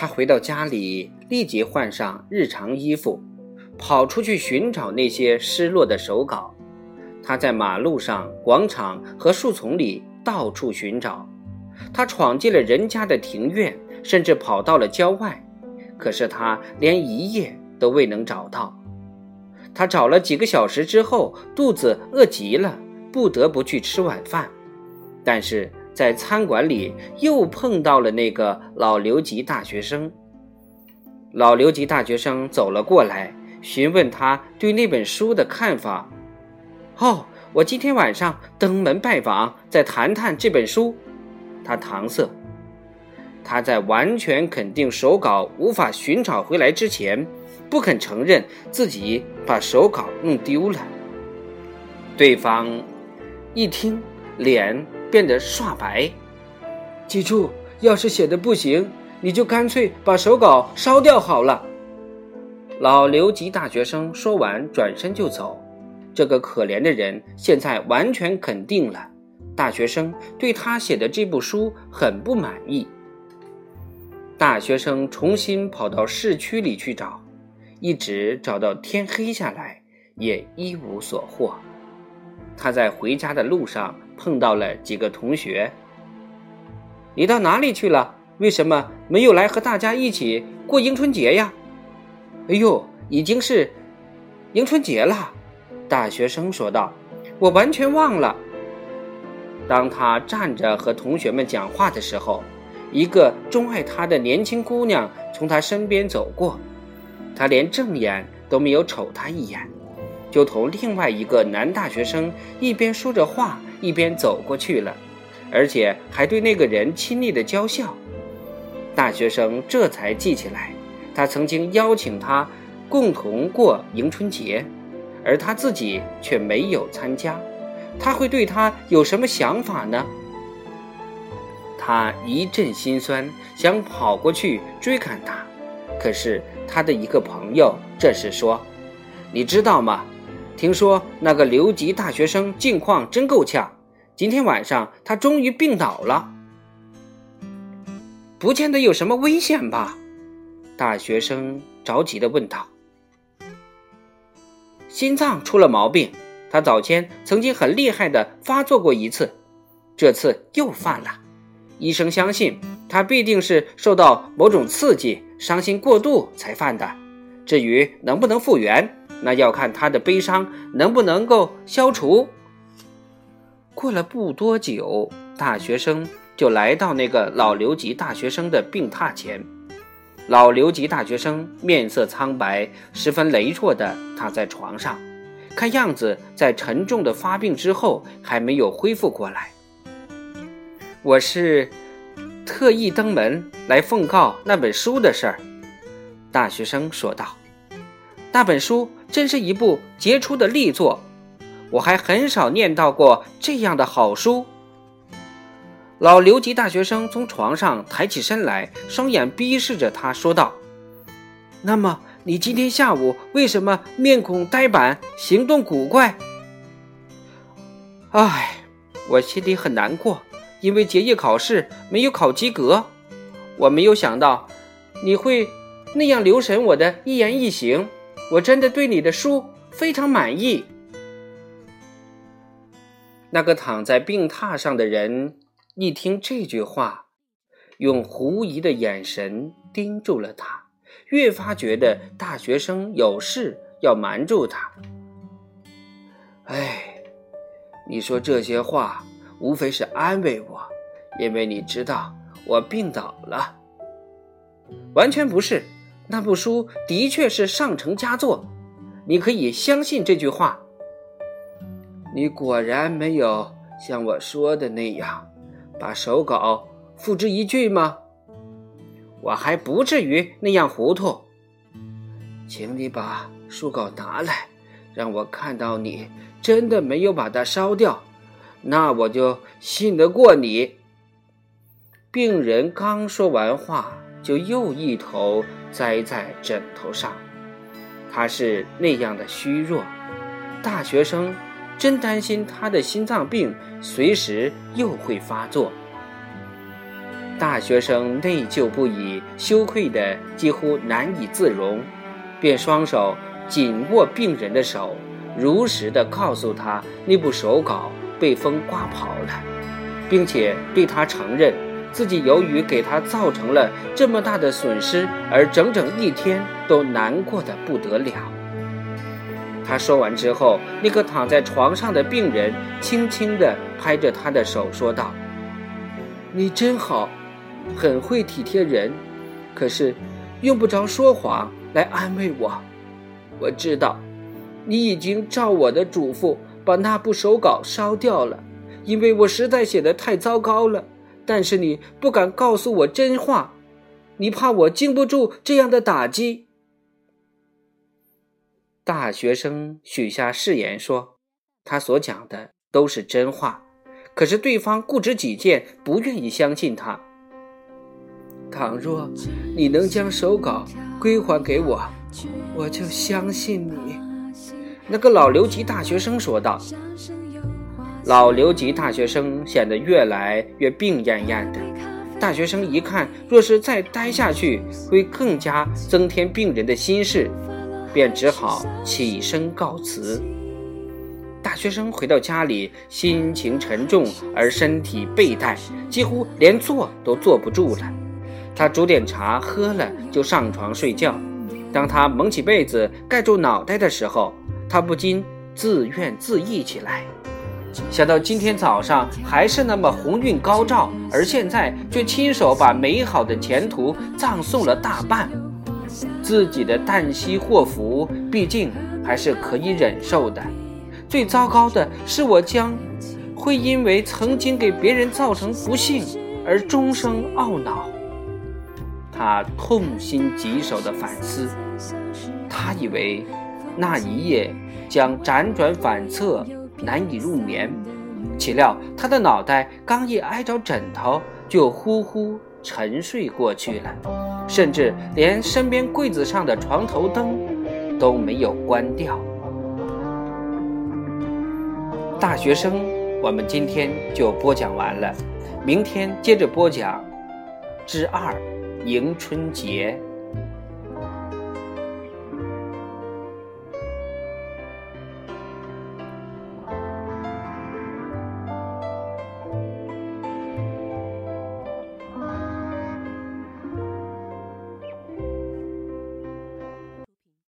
他回到家里，立即换上日常衣服，跑出去寻找那些失落的手稿。他在马路上、广场和树丛里到处寻找，他闯进了人家的庭院，甚至跑到了郊外，可是他连一夜都未能找到。他找了几个小时之后，肚子饿极了，不得不去吃晚饭，但是在餐馆里又碰到了那个老留级大学生。老留级大学生走了过来，询问他对那本书的看法。哦，我今天晚上登门拜访，再谈谈这本书。他搪塞。他在完全肯定手稿无法寻找回来之前，不肯承认自己把手稿弄丢了。对方一听，脸变得刷白。记住，要是写的不行，你就干脆把手稿烧掉好了。老留级大学生说完，转身就走。这个可怜的人现在完全肯定了，大学生对他写的这部书很不满意。大学生重新跑到市区里去找，一直找到天黑下来，也一无所获。他在回家的路上碰到了几个同学。你到哪里去了？为什么没有来和大家一起过迎春节呀？哎呦，已经是迎春节了。大学生说道：“我完全忘了。”当他站着和同学们讲话的时候，一个钟爱他的年轻姑娘从他身边走过，他连正眼都没有瞅他一眼，就同另外一个男大学生一边说着话一边走过去了，而且还对那个人亲昵的娇笑。大学生这才记起来，他曾经邀请他共同过迎春节。而他自己却没有参加，他会对他有什么想法呢？他一阵心酸，想跑过去追赶他，可是他的一个朋友这时说：“你知道吗？听说那个留级大学生近况真够呛，今天晚上他终于病倒了，不见得有什么危险吧？”大学生着急地问道。心脏出了毛病，他早前曾经很厉害的发作过一次，这次又犯了。医生相信他必定是受到某种刺激，伤心过度才犯的。至于能不能复原，那要看他的悲伤能不能够消除。过了不多久，大学生就来到那个老留级大学生的病榻前。老留级大学生面色苍白，十分羸弱地躺在床上，看样子在沉重的发病之后还没有恢复过来。我是特意登门来奉告那本书的事儿，大学生说道。那本书真是一部杰出的力作，我还很少念到过这样的好书。老留级大学生从床上抬起身来，双眼逼视着他，说道：“那么，你今天下午为什么面孔呆板，行动古怪？”“唉，我心里很难过，因为结业考试没有考及格。我没有想到你会那样留神我的一言一行。我真的对你的书非常满意。”那个躺在病榻上的人。一听这句话，用狐疑的眼神盯住了他，越发觉得大学生有事要瞒住他。哎，你说这些话无非是安慰我，因为你知道我病倒了。完全不是，那部书的确是上乘佳作，你可以相信这句话。你果然没有像我说的那样。把手稿付之一炬吗？我还不至于那样糊涂。请你把书稿拿来，让我看到你真的没有把它烧掉，那我就信得过你。病人刚说完话，就又一头栽在枕头上。他是那样的虚弱，大学生。真担心他的心脏病随时又会发作。大学生内疚不已，羞愧的几乎难以自容，便双手紧握病人的手，如实的告诉他那部手稿被风刮跑了，并且对他承认自己由于给他造成了这么大的损失，而整整一天都难过的不得了。他说完之后，那个躺在床上的病人轻轻地拍着他的手，说道：“你真好。”很会体贴人，可是用不着说谎来安慰我。我知道，你已经照我的嘱咐把那部手稿烧掉了，因为我实在写的太糟糕了。但是你不敢告诉我真话，你怕我经不住这样的打击。大学生许下誓言说，他所讲的都是真话，可是对方固执己见，不愿意相信他。倘若你能将手稿归还给我，我就相信你。”那个老留级大学生说道。老留级大学生显得越来越病恹恹的。大学生一看，若是再待下去，会更加增添病人的心事，便只好起身告辞。大学生回到家里，心情沉重而身体背怠，几乎连坐都坐不住了。他煮点茶喝了，就上床睡觉。当他蒙起被子盖住脑袋的时候，他不禁自怨自艾起来。想到今天早上还是那么鸿运高照，而现在却亲手把美好的前途葬送了大半，自己的旦夕祸福毕竟还是可以忍受的。最糟糕的是，我将会因为曾经给别人造成不幸而终生懊恼。他痛心疾首的反思，他以为那一夜将辗转反侧，难以入眠，岂料他的脑袋刚一挨着枕头，就呼呼沉睡过去了，甚至连身边柜子上的床头灯都没有关掉。大学生，我们今天就播讲完了，明天接着播讲之二。迎春节。